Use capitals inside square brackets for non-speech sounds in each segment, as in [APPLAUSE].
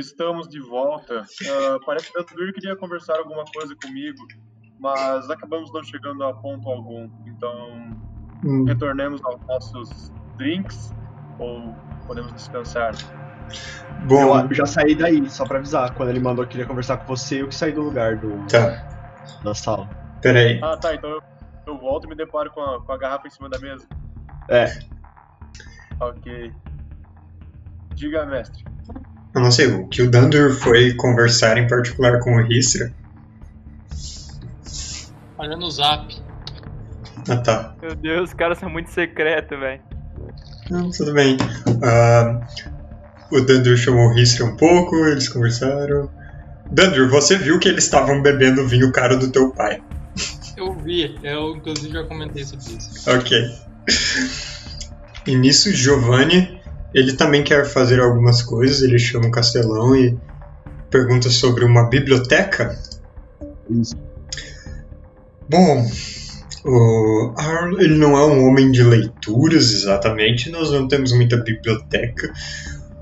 Estamos de volta. Uh, parece que o Dandur queria conversar alguma coisa comigo, mas acabamos não chegando a ponto algum. Então, hum. retornemos aos nossos drinks ou podemos descansar. Bom, eu já saí daí, só pra avisar. Quando ele mandou que queria conversar com você, eu que saí do lugar do, tá. da sala. Peraí. Ah, tá. Então eu, eu volto e me deparo com a, com a garrafa em cima da mesa. É. Ok. Diga, mestre. Eu não sei, o que o Dandur foi conversar em particular com o Hisra. Olha no zap. Ah tá. Meu Deus, os caras são muito secretos, velho. Não, tudo bem. Uh, o Dandur chamou o Hisra um pouco, eles conversaram. Dandur, você viu que eles estavam bebendo vinho caro do teu pai. Eu vi, eu inclusive já comentei sobre isso. Ok. E nisso, Giovanni, ele também quer fazer algumas coisas, ele chama o Castelão e pergunta sobre uma biblioteca. Isso. Bom, o Arlo, ele não é um homem de leituras exatamente, nós não temos muita biblioteca,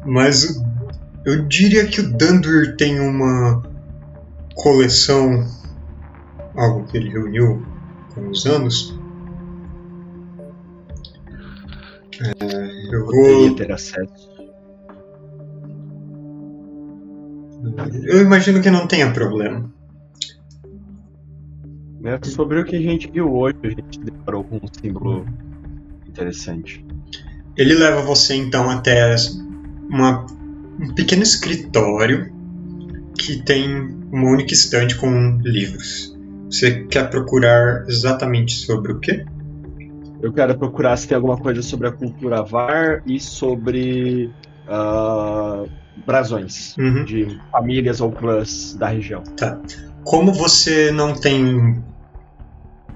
mas eu diria que o Dandur tem uma coleção, algo que ele reuniu com os anos. É, eu vou ter acesso. Eu imagino que não tenha problema. É sobre o que a gente viu hoje, a gente deparou com um símbolo interessante. Ele leva você então até uma, um pequeno escritório que tem uma única estante com livros. Você quer procurar exatamente sobre o quê? Eu quero procurar se tem alguma coisa sobre a cultura VAR e sobre uh, brasões uhum. de famílias ou clãs da região. Tá. Como você não tem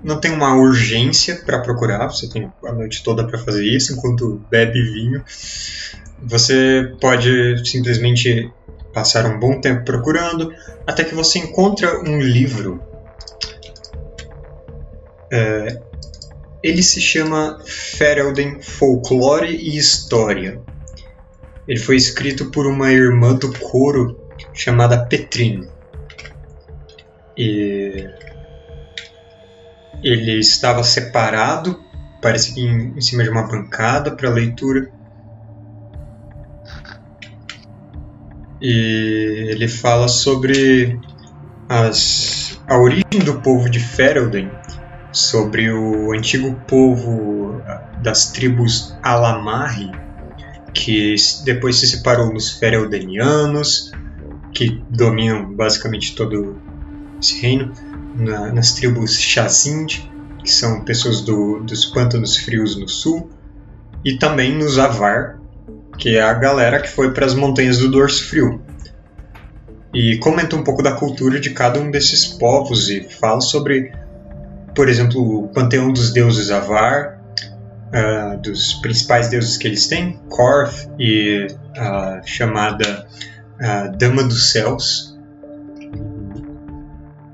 não tem uma urgência para procurar, você tem a noite toda para fazer isso enquanto bebe vinho. Você pode simplesmente passar um bom tempo procurando até que você encontra um livro. É, ele se chama Ferelden Folklore e História. Ele foi escrito por uma irmã do coro chamada Petrine. E ele estava separado, parece que em, em cima de uma bancada para leitura. E ele fala sobre as, a origem do povo de Ferelden, sobre o antigo povo das tribos Alamari, que depois se separou nos Fereldenianos, que dominam basicamente todo esse reino na, nas tribos Chazind, que são pessoas do, dos pântanos frios no sul, e também nos Avar, que é a galera que foi para as montanhas do Dorso Frio. E comenta um pouco da cultura de cada um desses povos e fala sobre, por exemplo, o panteão dos deuses Avar, uh, dos principais deuses que eles têm, Korth e a chamada uh, Dama dos Céus,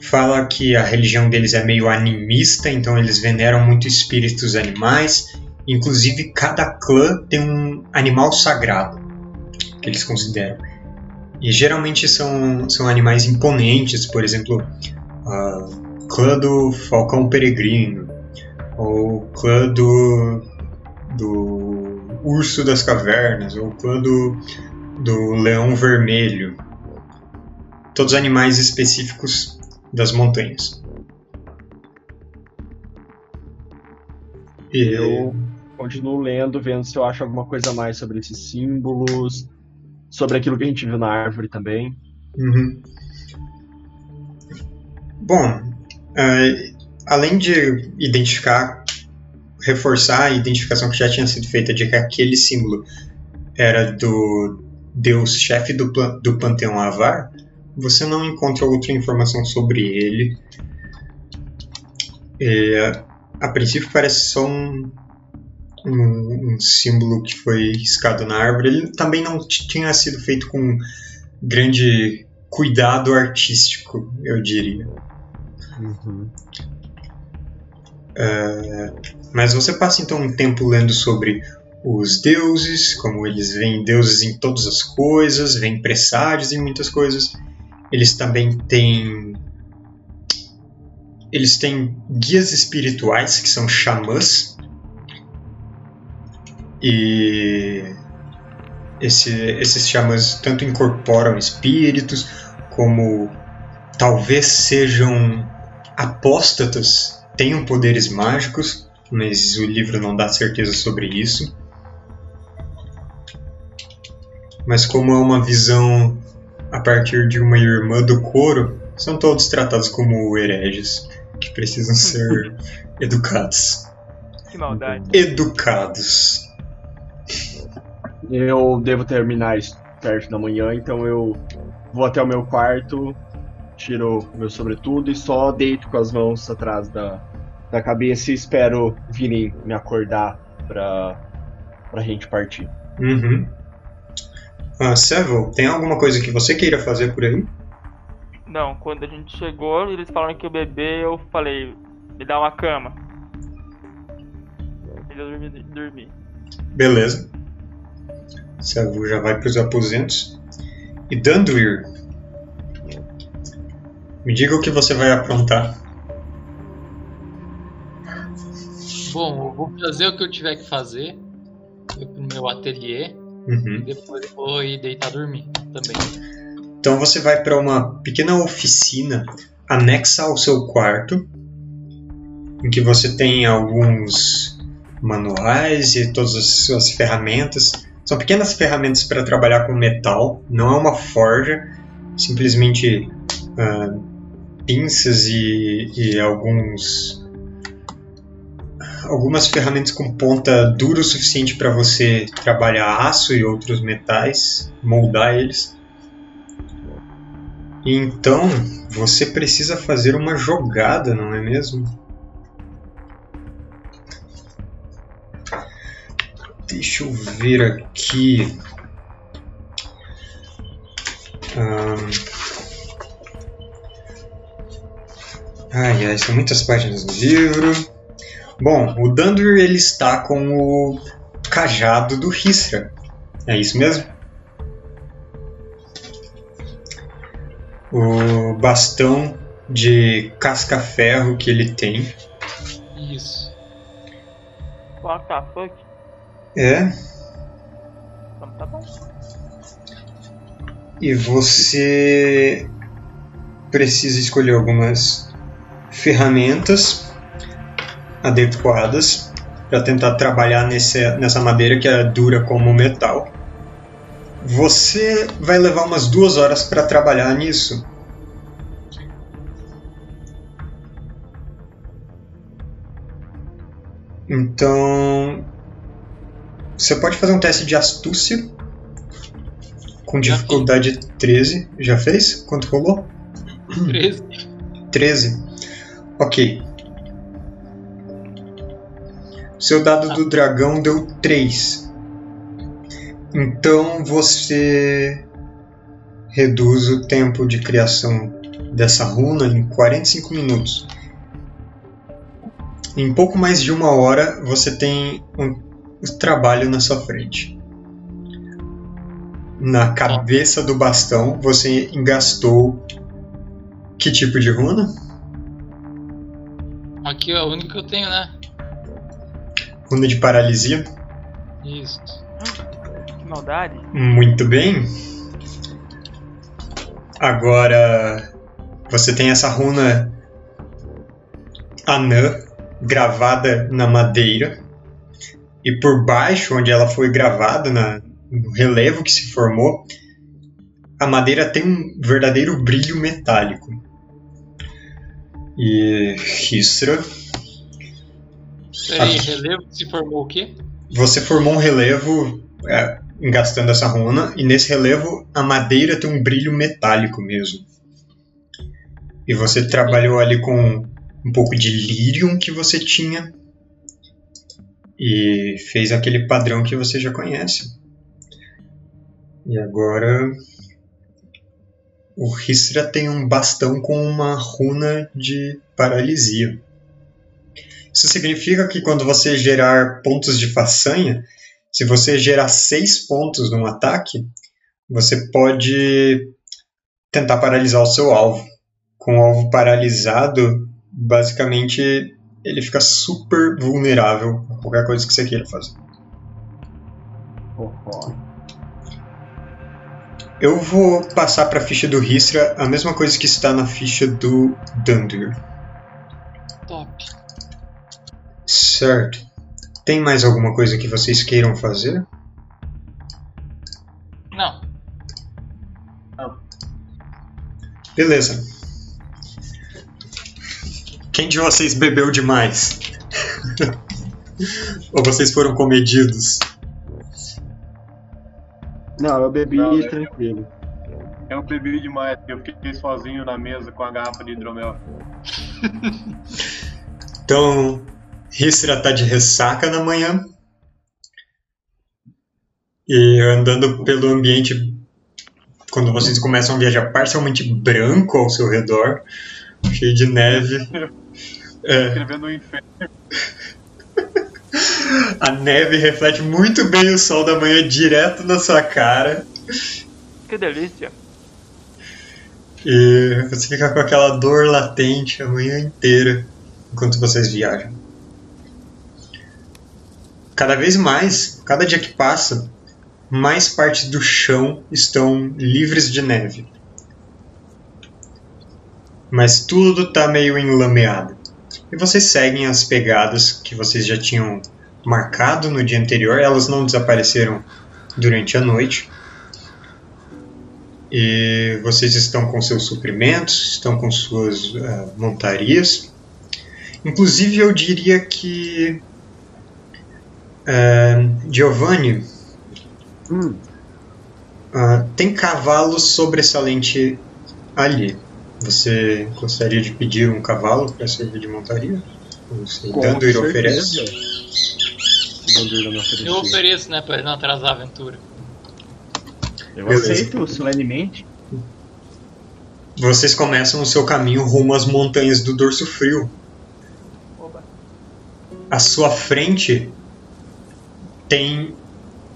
fala que a religião deles é meio animista, então eles veneram muito espíritos animais. Inclusive, cada clã tem um animal sagrado que eles consideram. E geralmente são, são animais imponentes, por exemplo, o clã do Falcão Peregrino, ou clã do, do Urso das Cavernas, ou clã do, do Leão Vermelho. Todos animais específicos das montanhas. E eu continuo lendo, vendo se eu acho alguma coisa mais sobre esses símbolos, sobre aquilo que a gente viu na árvore também. Uhum. Bom, uh, além de identificar, reforçar a identificação que já tinha sido feita de que aquele símbolo era do deus chefe do, do panteão Avar, você não encontra outra informação sobre ele. É, a princípio parece só um, um, um, símbolo que foi riscado na árvore. Ele também não tinha sido feito com grande cuidado artístico, eu diria. É, mas você passa então um tempo lendo sobre os deuses, como eles veem deuses em todas as coisas, veem presságios em muitas coisas. Eles também têm eles têm guias espirituais que são xamãs e esse, esses xamãs tanto incorporam espíritos como talvez sejam apóstatas, tenham poderes mágicos, mas o livro não dá certeza sobre isso. Mas como é uma visão a partir de uma irmã do coro, são todos tratados como hereges, que precisam [LAUGHS] ser educados. Que maldade. Educados. Eu devo terminar isso perto da manhã, então eu vou até o meu quarto, tiro meu sobretudo e só deito com as mãos atrás da, da cabeça e espero virem me acordar pra, pra gente partir. Uhum. Ah, Seville, tem alguma coisa que você queira fazer por aí? Não, quando a gente chegou, eles falaram que o bebê, eu falei, me dá uma cama. E eu dormi. dormi. Beleza. Seville já vai para os aposentos. E Danduir, me diga o que você vai aprontar. Bom, eu vou fazer o que eu tiver que fazer. Eu pro meu ateliê. Uhum. E depois eu vou ir deitar dormir também. Então você vai para uma pequena oficina anexa ao seu quarto, em que você tem alguns manuais e todas as suas ferramentas. São pequenas ferramentas para trabalhar com metal, não é uma forja, simplesmente ah, pinças e, e alguns algumas ferramentas com ponta dura o suficiente para você trabalhar aço e outros metais, moldar eles. Então, você precisa fazer uma jogada, não é mesmo? Deixa eu ver aqui. Ahn. Ai, ai, são muitas páginas do livro. Bom, o Dandur ele está com o cajado do Hisra. É isso mesmo? O bastão de casca-ferro que ele tem. Isso. What the fuck? É. Então tá bom. E você precisa escolher algumas ferramentas adequadas para tentar trabalhar nesse, nessa madeira que é dura como metal. Você vai levar umas duas horas para trabalhar nisso. Então, você pode fazer um teste de astúcia com dificuldade 13. Já fez? Quanto rolou? 13. 13. Ok. Seu dado do dragão deu 3. Então você reduz o tempo de criação dessa runa em 45 minutos. Em pouco mais de uma hora você tem um trabalho na sua frente. Na cabeça do bastão você engastou que tipo de runa? Aqui é o único que eu tenho, né? Runa de paralisia. Isso. Que maldade. Muito bem. Agora você tem essa runa anã gravada na madeira e por baixo, onde ela foi gravada na, no relevo que se formou, a madeira tem um verdadeiro brilho metálico. E Histra, Peraí, relevo que se formou o quê? você formou um relevo é, engastando essa runa, e nesse relevo a madeira tem um brilho metálico mesmo. E você trabalhou ali com um pouco de lírium que você tinha e fez aquele padrão que você já conhece. E agora o Histra tem um bastão com uma runa de paralisia. Isso significa que quando você gerar pontos de façanha, Se você gerar 6 pontos num ataque, você pode tentar paralisar o seu alvo. Com o alvo paralisado, basicamente ele fica super vulnerável a qualquer coisa que você queira fazer. Eu vou passar para a ficha do Ristra a mesma coisa que está na ficha do Dundur. Top. Certo. Tem mais alguma coisa que vocês queiram fazer? Não. Beleza. Quem de vocês bebeu demais? [LAUGHS] Ou vocês foram comedidos? Não, eu bebi Não, né? tranquilo. Eu bebi demais, eu fiquei sozinho na mesa com a garrafa de hidromel. [LAUGHS] Então, Ristra tá de ressaca na manhã. E andando pelo ambiente, quando vocês começam a viajar parcialmente branco ao seu redor, cheio de neve. [LAUGHS] É, Escrevendo o inferno. [LAUGHS] a neve reflete muito bem o sol da manhã direto na sua cara. Que delícia. E você fica com aquela dor latente a manhã inteira enquanto vocês viajam. Cada vez mais, cada dia que passa, mais partes do chão estão livres de neve. Mas tudo está meio enlameado. E vocês seguem as pegadas que vocês já tinham marcado no dia anterior, elas não desapareceram durante a noite. E vocês estão com seus suprimentos, estão com suas uh, montarias. Inclusive, eu diria que uh, Giovanni Hum, uh, tem cavalo sobressalente ali. Você gostaria de pedir um cavalo para servir de montaria? Você com dando ir oferece? Não me ofereceu. Eu ofereço, né, pra ele não atrasar a aventura. Eu Beleza. aceito solenemente. Vocês começam o seu caminho rumo às montanhas do Dorso Frio. Oba. À sua frente tem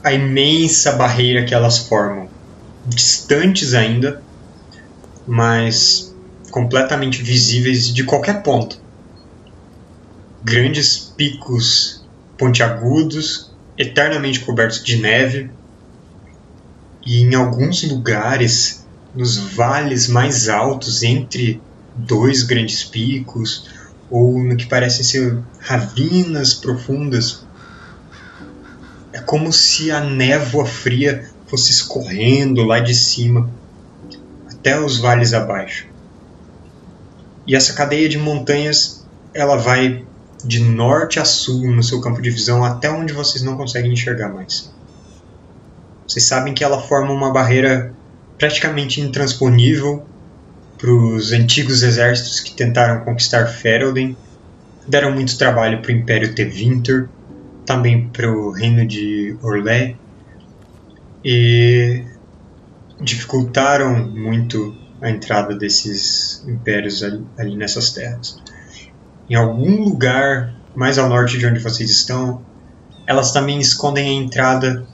a imensa barreira que elas formam. Distantes ainda, mas completamente visíveis de qualquer ponto. Grandes picos pontiagudos, eternamente cobertos de neve, e em alguns lugares, nos vales mais altos, entre dois grandes picos, ou no que parecem ser ravinas profundas, é como se a névoa fria fosse escorrendo lá de cima até os vales abaixo. E essa cadeia de montanhas, ela vai de norte a sul no seu campo de visão até onde vocês não conseguem enxergar mais. Vocês sabem que ela forma uma barreira praticamente intransponível para os antigos exércitos que tentaram conquistar Ferelden, deram muito trabalho para o Império Tevinter, também para o Reino de Orlé, e dificultaram muito a entrada desses impérios ali, ali nessas terras. Em algum lugar mais ao norte de onde vocês estão, elas também escondem a entrada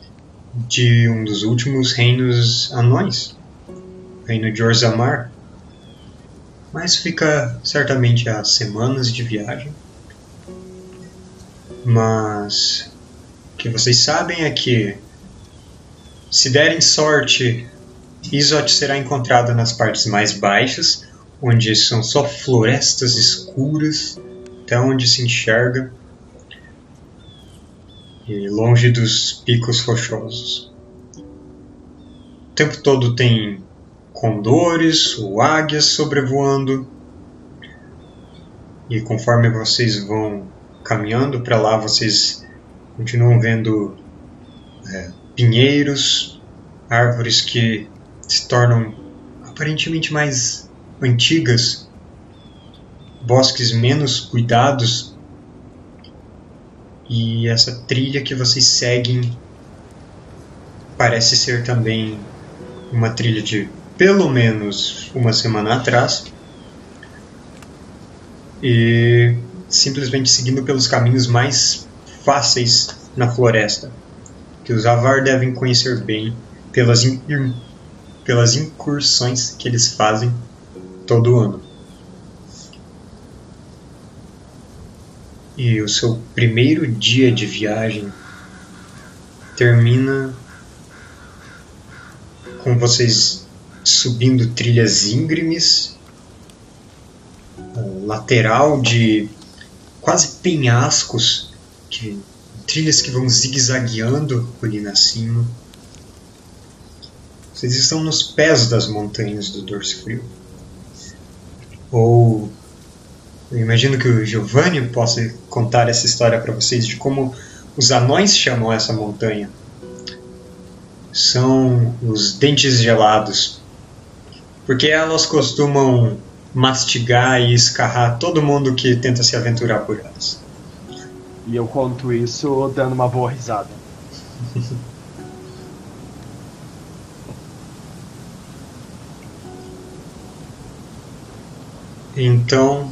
de um dos últimos reinos anões, o reino de Orzammar. Mas fica certamente a semanas de viagem. Mas o que vocês sabem é que, se derem sorte, Izot será encontrada nas partes mais baixas, onde são só florestas escuras, até onde se enxerga, e longe dos picos rochosos. O tempo todo tem condores ou águias sobrevoando, e conforme vocês vão caminhando para lá, vocês continuam vendo é, pinheiros, árvores que se tornam aparentemente mais antigas, bosques menos cuidados, e essa trilha que vocês seguem parece ser também uma trilha de pelo menos uma semana atrás. E simplesmente seguindo pelos caminhos mais fáceis na floresta. que os Avar devem conhecer bem pelas, in, pelas incursões que eles fazem todo ano. E o seu primeiro dia de viagem termina com vocês subindo trilhas íngremes, lateral de quase penhascos, que, trilhas que vão zigue-zagueando ali na cima. Vocês estão nos pés das montanhas do Dorso Frio. Ou eu imagino que o Giovanni possa contar essa história para vocês de como os anões chamam essa montanha. São os dentes gelados. Porque elas costumam mastigar e escarrar todo mundo que tenta se aventurar por elas. E eu conto isso dando uma boa risada. [LAUGHS] então,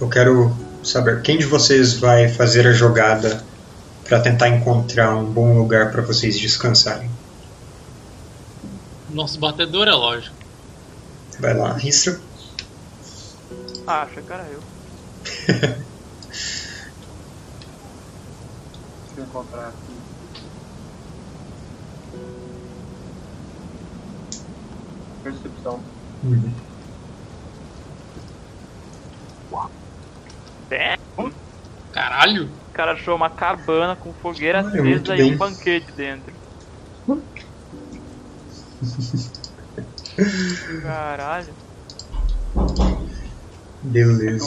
eu quero saber quem de vocês vai fazer a jogada para tentar encontrar um bom lugar para vocês descansarem. Nosso batedor é lógico. Vai lá, Ristra. Ah, achei que era eu. [LAUGHS] Deixa eu encontrar aqui. Percepção. Uhum. É, Caralho! o cara achou uma cabana com fogueira Olha, acesa e um banquete dentro. Caralho. Beleza.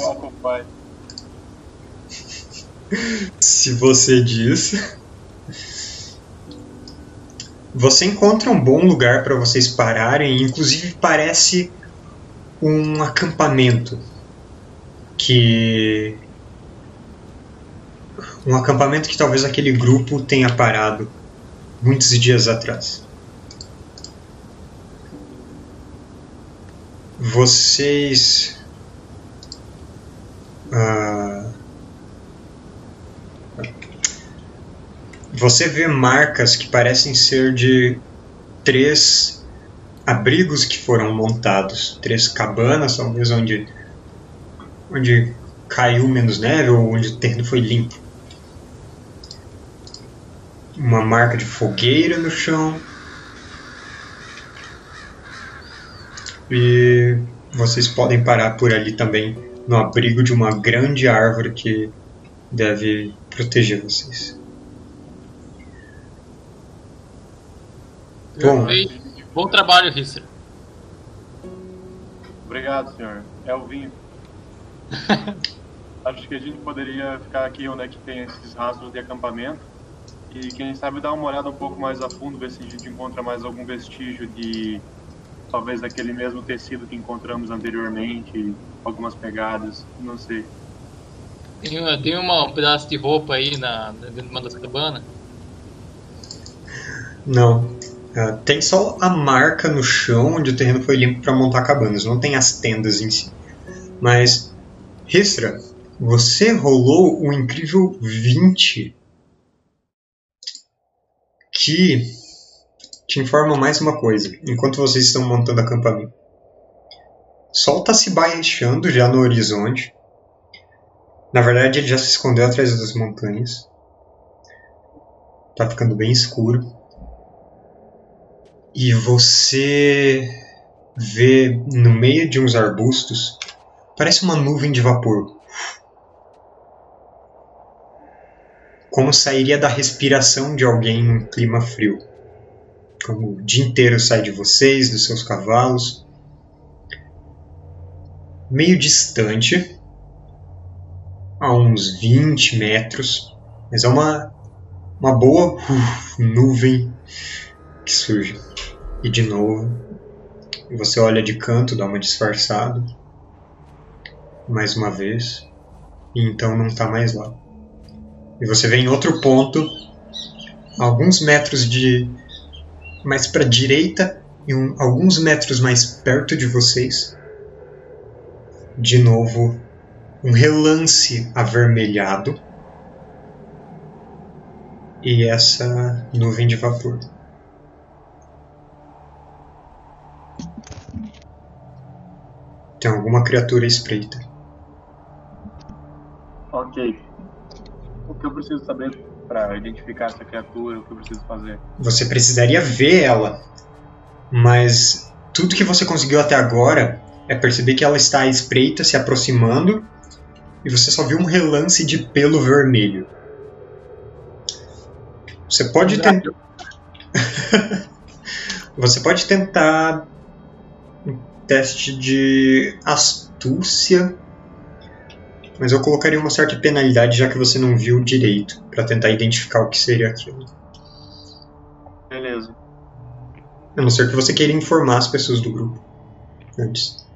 Se você diz. Você encontra um bom lugar para vocês pararem, inclusive parece um acampamento que um acampamento que talvez aquele grupo tenha parado muitos dias atrás. Vocês ah, você vê marcas que parecem ser de três abrigos que foram montados, três cabanas, talvez onde onde caiu menos neve ou onde o terreno foi limpo. Uma marca de fogueira no chão. E vocês podem parar por ali também, no abrigo de uma grande árvore que deve proteger vocês. Bom. Bom trabalho, Risser. Obrigado, senhor. É o vinho. [LAUGHS] Acho que a gente poderia ficar aqui onde é que tem esses rastros de acampamento e quem sabe dar uma olhada um pouco mais a fundo, ver se a gente encontra mais algum vestígio de talvez daquele mesmo tecido que encontramos anteriormente, algumas pegadas, não sei. Tem, uma- tem uma, um pedaço de roupa aí na, dentro de uma das cabanas. Não. Ah, tem só a marca no chão onde o terreno foi limpo para montar cabanas, não tem as tendas em si. Mas, Ristra, você rolou um incrível 20 te informa mais uma coisa, enquanto vocês estão montando acampamento. O sol está se baixando já no horizonte. Na verdade, ele já se escondeu atrás das montanhas. Tá ficando bem escuro. E você vê no meio de uns arbustos, parece uma nuvem de vapor. Como sairia da respiração de alguém num clima frio. Como o dia inteiro sai de vocês, dos seus cavalos. Meio distante, a uns 20 metros, mas é uma, uma boa uf, nuvem que surge. E de novo, você olha de canto, dá uma disfarçada. Mais uma vez. E então não está mais lá. E você vê em outro ponto, alguns metros de. mais para direita e um, alguns metros mais perto de vocês. De novo, um relance avermelhado. e essa nuvem de vapor. Tem alguma criatura espreita. Ok. O que eu preciso saber para identificar essa criatura? O que eu preciso fazer? Você precisaria ver ela, mas tudo que você conseguiu até agora é perceber que ela está à espreita, se aproximando, e você só viu um relance de pelo vermelho. Você pode tentar. [LAUGHS] você pode tentar um teste de astúcia, mas eu colocaria uma certa penalidade já que você não viu direito para tentar identificar o que seria aquilo. Beleza. A não ser que você queira informar as pessoas do grupo antes.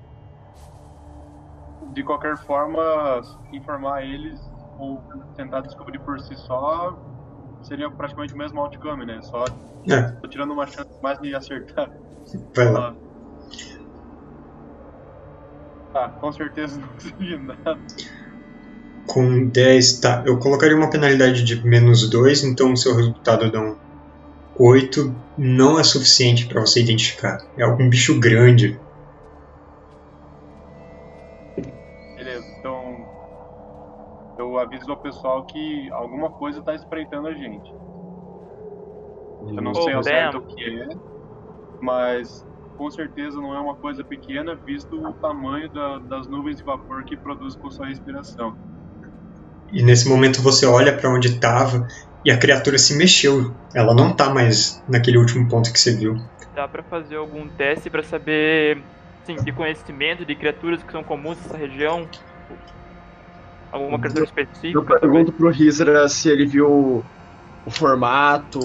De qualquer forma, informar eles ou tentar descobrir por si só seria praticamente o mesmo outcome, né? Só É, tô tirando uma chance mais de acertar. vai lá. Tá, com certeza não [LAUGHS] consegui nada. Com 10, tá. Eu colocaria uma penalidade de menos 2, então o seu resultado dá um 8. Não é suficiente para você identificar. É algum bicho grande. Beleza, então eu aviso ao pessoal que alguma coisa tá espreitando a gente. Eu não sei ao certo o que é, mas com certeza não é uma coisa pequena, visto o tamanho da- das nuvens de vapor que produz com sua respiração. E nesse momento você olha para onde estava e a criatura se mexeu. Ela não tá mais naquele último ponto que você viu. Dá pra fazer algum teste pra saber, sim, de conhecimento de criaturas que são comuns nessa região? Alguma criatura específica? Eu pergunto pro Rizra se ele viu o formato,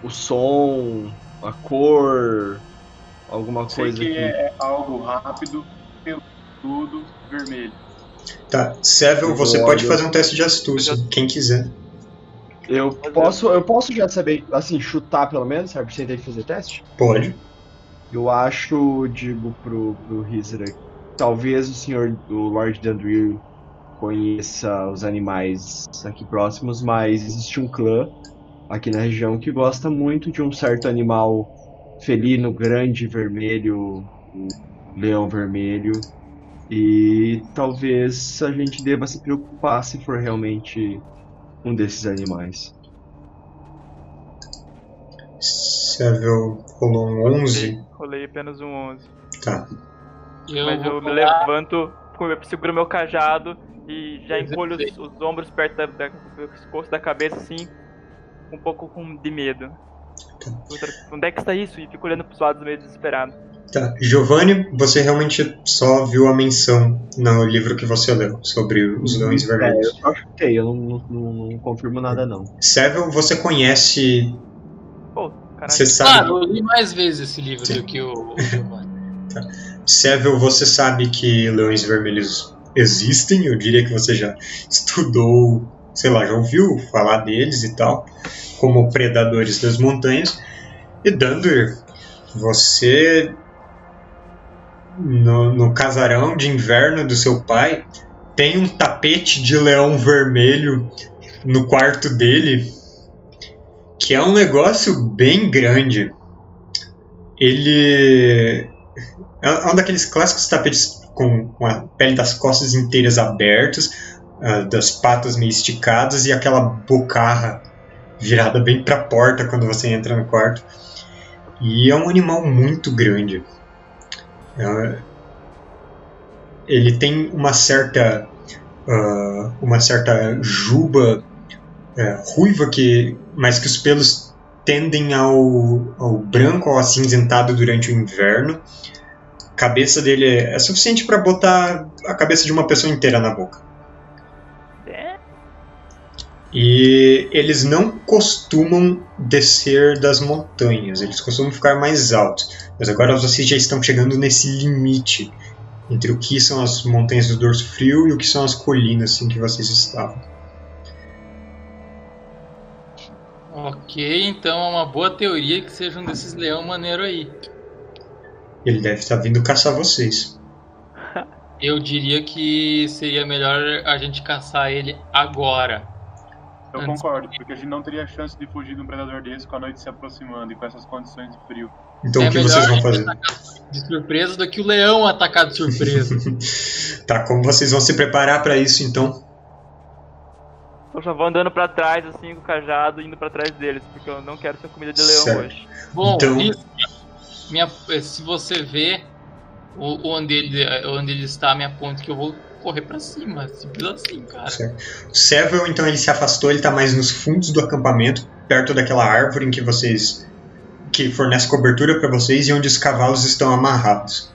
o som, a cor, alguma Sei coisa que que. é algo rápido, tudo vermelho. Tá, Sevel, Eu você olho. pode fazer um teste de astúcia, quem quiser. Eu posso, eu posso já saber, assim, chutar pelo menos, sabe? Sem ter que fazer teste? Pode. Eu acho, digo pro, pro Rizra, talvez o senhor, o Lord Dandrill, conheça os animais aqui próximos, mas existe um clã aqui na região que gosta muito de um certo animal felino, grande, vermelho, o leão vermelho. E talvez a gente deva se preocupar se for realmente um desses animais. Sevel rolou um 11. Rolei apenas um 11. Tá. Eu Mas eu me levanto, seguro meu cajado e já encolho os, os ombros perto da, da, do pescoço da cabeça, assim, um pouco com, de medo. Outra- Onde é que está isso? E fico olhando pros lados meio desesperado. Tá. Giovanni, você realmente só viu a menção no livro que você leu sobre os leões É, eu vermelhos. só chutei, eu não, não, não- confirmo nada não. Sevel, você conhece. Pô, caralho. Você sabe. Claro, eu li mais vezes esse livro do que o, o [LAUGHS] Giovanni. Sevel, você sabe que leões vermelhos existem, eu diria que você já estudou, sei lá, já ouviu falar deles e tal, como predadores das montanhas. E Dandur, você no, no casarão de inverno do seu pai tem um tapete de leão vermelho no quarto dele, que é um negócio bem grande. Ele é é um daqueles clássicos tapetes com, a pele das costas inteiras abertas, ah, das patas meio esticadas e aquela bocarra virada bem para a porta quando você entra no quarto. E é um animal muito grande. É, ele tem uma certa ah, uma certa juba é, ruiva que, mas que os pelos tendem ao, ao branco ou acinzentado durante o inverno cabeça dele é suficiente para botar a cabeça de uma pessoa inteira na boca. E eles não costumam descer das montanhas, eles costumam ficar mais altos. Mas agora vocês já estão chegando nesse limite entre o que são as montanhas do dorso frio e o que são as colinas em que vocês estavam. Ok, então é uma boa teoria que seja um desses leão maneiro aí. Ele deve estar vindo caçar vocês. Eu diria que seria melhor a gente caçar ele agora. Eu Antes. concordo, porque a gente não teria chance de fugir de um predador desse com a noite se aproximando e com essas condições de frio. Então é o que vocês vão fazer? De surpresa do que o leão atacar de surpresa. [LAUGHS] tá, como vocês vão se preparar para isso então? Eu já vou andando pra trás, assim, com o cajado, indo pra trás deles, porque eu não quero ser comida de leão certo. hoje. Bom, então... minha, se você vê onde ele, onde ele está, minha ponte que eu vou correr para cima, simples assim, cara. Certo. O Seville, então, ele se afastou, ele tá mais nos fundos do acampamento, perto daquela árvore em que vocês. que fornece cobertura para vocês e onde os cavalos estão amarrados.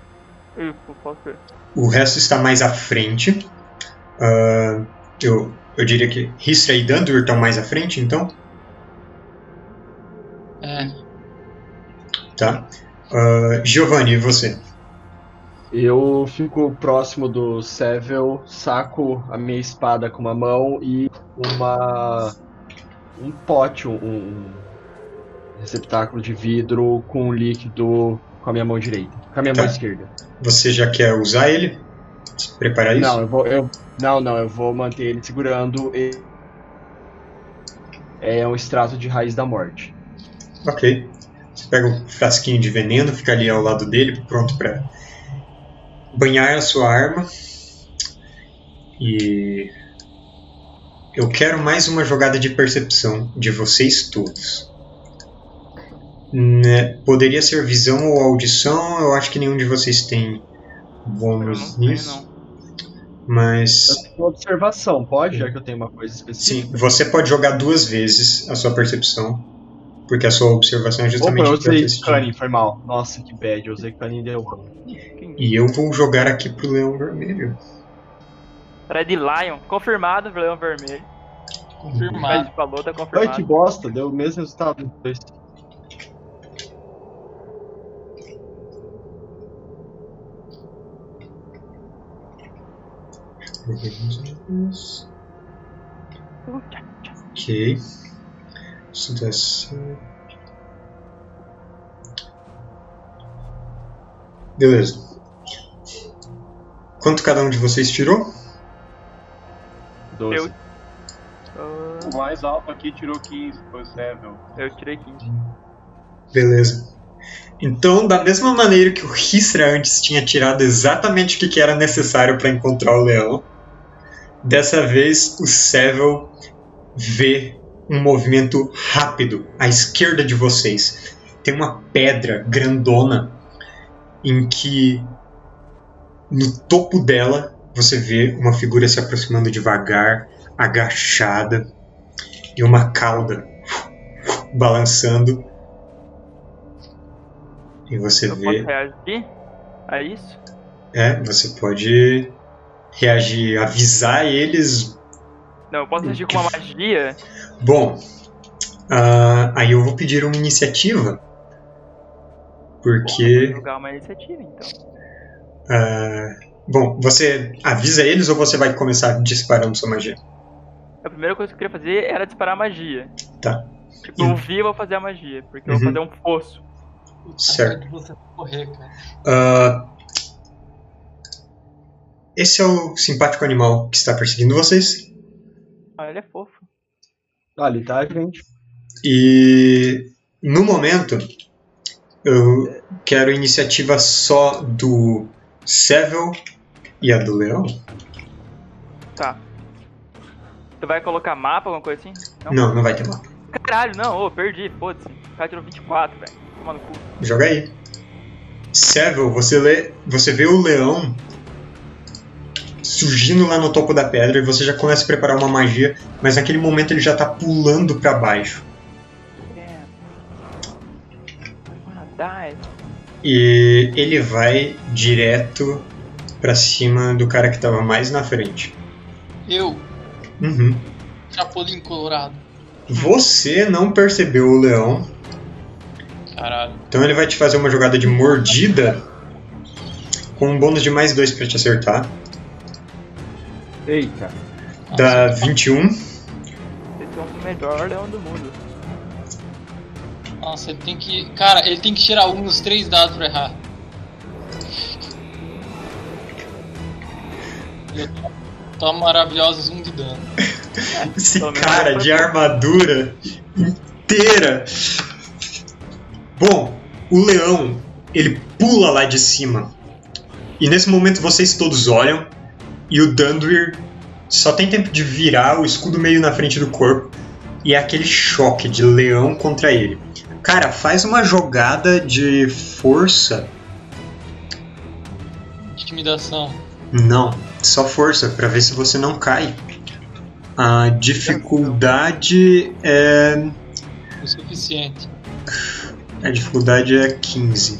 Isso, pode ser. O resto está mais à frente. Uh, eu, eu diria que Histra e Dandur estão mais à frente, então. É. Tá. Uh, Giovanni, e você? Eu fico próximo do Sevel, saco a minha espada com uma mão e uma um pote, um, receptáculo de vidro com um líquido com a minha mão direita, com a minha tá. mão esquerda. Você já quer usar ele? Preparar isso? Não, eu vou, eu, não, não, eu vou manter ele segurando. Ele. É um extrato de raiz da morte. Ok. Você pega um frasquinho de veneno, fica ali ao lado dele, pronto para banhar a sua arma. E eu quero mais uma jogada de percepção de vocês todos. Né? Poderia ser visão ou audição, eu acho que nenhum de vocês tem bônus nisso. Mas. observação, pode? Já que eu tenho uma coisa específica. Sim, você pode jogar duas vezes a sua percepção. Porque a sua observação é justamente. Opa, eu usei Cunning, foi mal. Nossa, que bad, eu usei Cunning e deu e eu vou jogar aqui pro Leão Vermelho. Red Lion, confirmado pro Leão Vermelho. Confirmado. O falou, tá confirmado. Ai, que bosta, deu o mesmo resultado dois. Ok. Dá certo. Beleza. Quanto cada um de vocês tirou? 12. Eu. Uh... O mais alto aqui tirou 15, foi o Seville. Eu tirei 15. Beleza. Então, da mesma maneira que o Hisra antes tinha tirado exatamente o que era necessário para encontrar o leão, dessa vez o Seville vê um movimento rápido à esquerda de vocês. Tem uma pedra grandona em que no topo dela você vê uma figura se aproximando devagar, agachada, e uma cauda balançando. E você Eu vê. Reagir a isso? É, você pode reagir, avisar eles. Não, eu posso reagir com uma magia? Bom, uh, aí eu vou pedir uma iniciativa porque. Vou jogar uma iniciativa, então. Uh, bom, você avisa eles ou você vai começar disparando sua magia? A primeira coisa que eu queria fazer era disparar a magia. Tá. Tipo, eu vi e vou fazer a magia, porque uhum. eu vou uhum. fazer um fosso. Certo. Você correr, cara. Uh, esse é o simpático animal que está perseguindo vocês. Ah, ele é fofo. Ali tá, gente. E no momento, eu quero iniciativa só do Seville e a do Leão. Tá. Tu vai colocar mapa, alguma coisa assim? Não, não, não vai ter mapa. Caralho, não, ô, perdi, foda-se. O cara tirou 24, velho. Toma no cu. Joga aí. Seville, você, lê, você vê o leão surgindo lá no topo da pedra e você já começa a preparar uma magia, mas naquele momento ele já tá pulando para baixo. E ele vai direto para cima do cara que tava mais na frente. Eu? Uhum. Chapolin colorado. Você não percebeu o leão. Caralho. Então ele vai te fazer uma jogada de mordida com um bônus de mais dois para te acertar. Eita. Dá 21. Esse é o melhor leão do mundo. Nossa, ele tem que. Cara, ele tem que tirar um dos três dados pra errar. Eu tô maravilhosos um de dano. Esse cara de armadura inteira. Bom, o leão, ele pula lá de cima. E nesse momento vocês todos olham e o Danduir só tem tempo de virar o escudo meio na frente do corpo e é aquele choque de leão contra ele. Cara, faz uma jogada de força. Intimidação. Não, só força para ver se você não cai. A dificuldade é. O suficiente. A dificuldade é 15.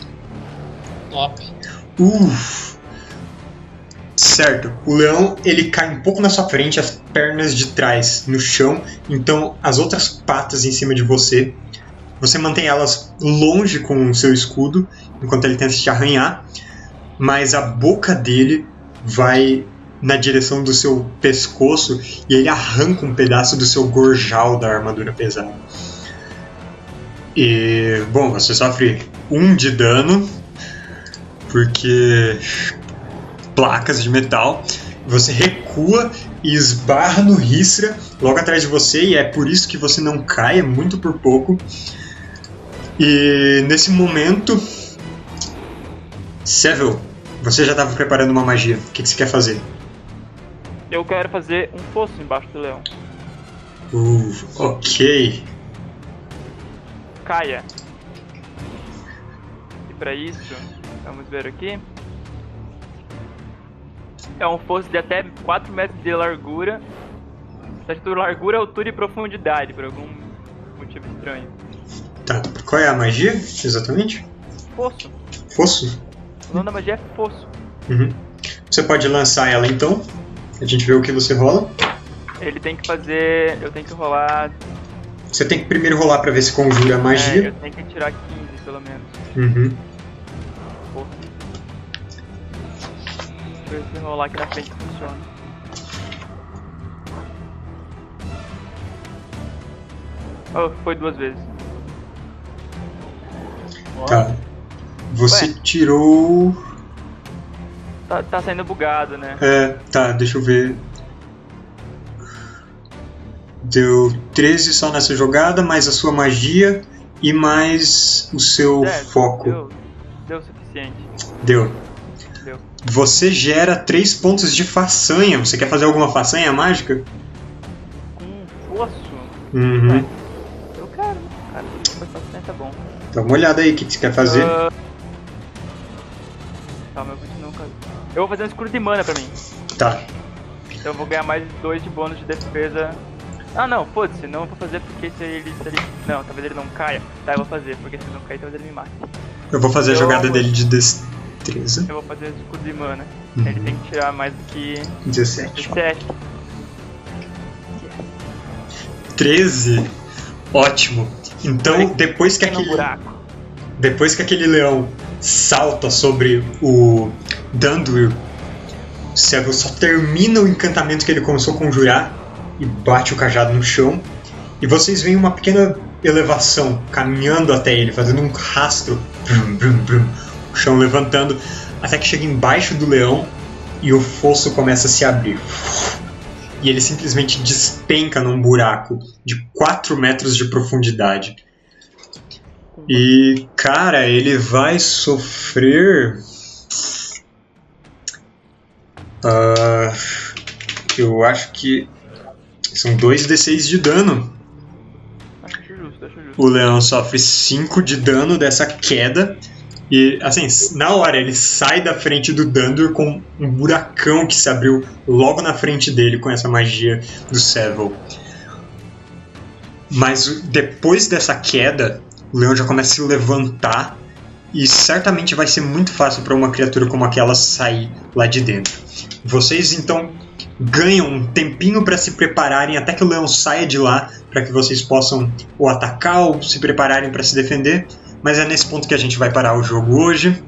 Top. Uff. Certo. O leão ele cai um pouco na sua frente, as pernas de trás no chão, então as outras patas em cima de você. Você mantém elas longe com o seu escudo enquanto ele tenta te arranhar, mas a boca dele vai na direção do seu pescoço e ele arranca um pedaço do seu gorjal da armadura pesada. E, bom, você sofre um de dano, porque placas de metal. Você recua e esbarra no Ristra logo atrás de você, e é por isso que você não cai, é muito por pouco. E nesse momento, Seville, você já estava preparando uma magia. O que, que, você quer fazer? Eu quero fazer um fosso embaixo do leão. Uh, ok. Caia. E para isso, vamos ver aqui. É um fosso de até 4 metros de largura. Escrito largura, altura e profundidade, por algum motivo estranho. Tá. Qual é a magia, exatamente? Fosso. Fosso? O nome da magia é fosso. Uhum. Você pode lançar ela então. A gente vê o que você rola. Ele tem que fazer. Eu tenho que rolar. Você tem que primeiro rolar pra ver se conjura a magia. É, eu tenho que tirar 15 pelo menos. Uhum. Ver se rolar aqui na frente funciona. Oh, foi duas vezes. Tá. Você Ué. tirou. Tá, tá saindo bugado, né? É, tá, deixa eu ver. Deu 13 só nessa jogada, mais a sua magia e mais o seu É, foco. Deu, deu o suficiente. Deu. Você gera 3 pontos de façanha. Você quer fazer alguma façanha mágica? Com fosso. Uhum. Eu quero, cara. Tá bom. Dá uma olhada aí o que você quer fazer. Ah, Calma, eu continuo com. Eu vou fazer um escudo de mana pra mim. Tá. Então eu vou ganhar mais dois de bônus de defesa. Ah não, foda-se, não vou fazer porque se ele, se ele. Não, talvez ele não caia. Tá, eu vou fazer, porque se ele não cair, talvez ele me mate. Eu vou fazer a Eu jogada amo. dele de destreza. Eu vou fazer o escudo de mana. Uhum. Ele tem que tirar mais do que 17. 17. 13. Ótimo. Então, depois que aquele. buraco. Depois que aquele leão salta sobre o Danduil, Seville só termina o encantamento que ele começou a conjurar e bate o cajado no chão. E vocês veem uma pequena elevação caminhando até ele, fazendo um rastro. Brum, brum, brum, o chão levantando, até que chega embaixo do leão e o fosso começa a se abrir. E ele simplesmente despenca num buraco de 4 metros de profundidade. E, cara, ele vai sofrer. Ah, eu acho que são 2d6 de dano. O leão sofre 5 de dano dessa queda. E, assim, na hora ele sai da frente do Dandur com um buracão que se abriu logo na frente dele com essa magia do Seville. Mas depois dessa queda, o leão já começa a se levantar e certamente vai ser muito fácil para uma criatura como aquela sair lá de dentro. Vocês então ganham um tempinho para se prepararem até que o leão saia de lá, para que vocês possam ou atacar ou se prepararem para se defender. Mas é nesse ponto que a gente vai parar o jogo hoje.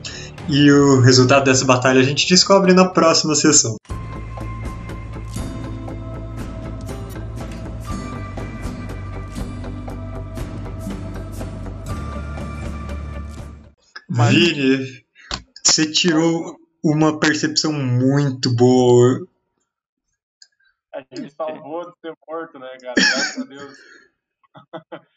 E o resultado dessa batalha a gente descobre na próxima sessão. Vini, você tirou uma percepção muito boa. A gente salvou de ser morto, né, cara? Graças a Deus. [LAUGHS]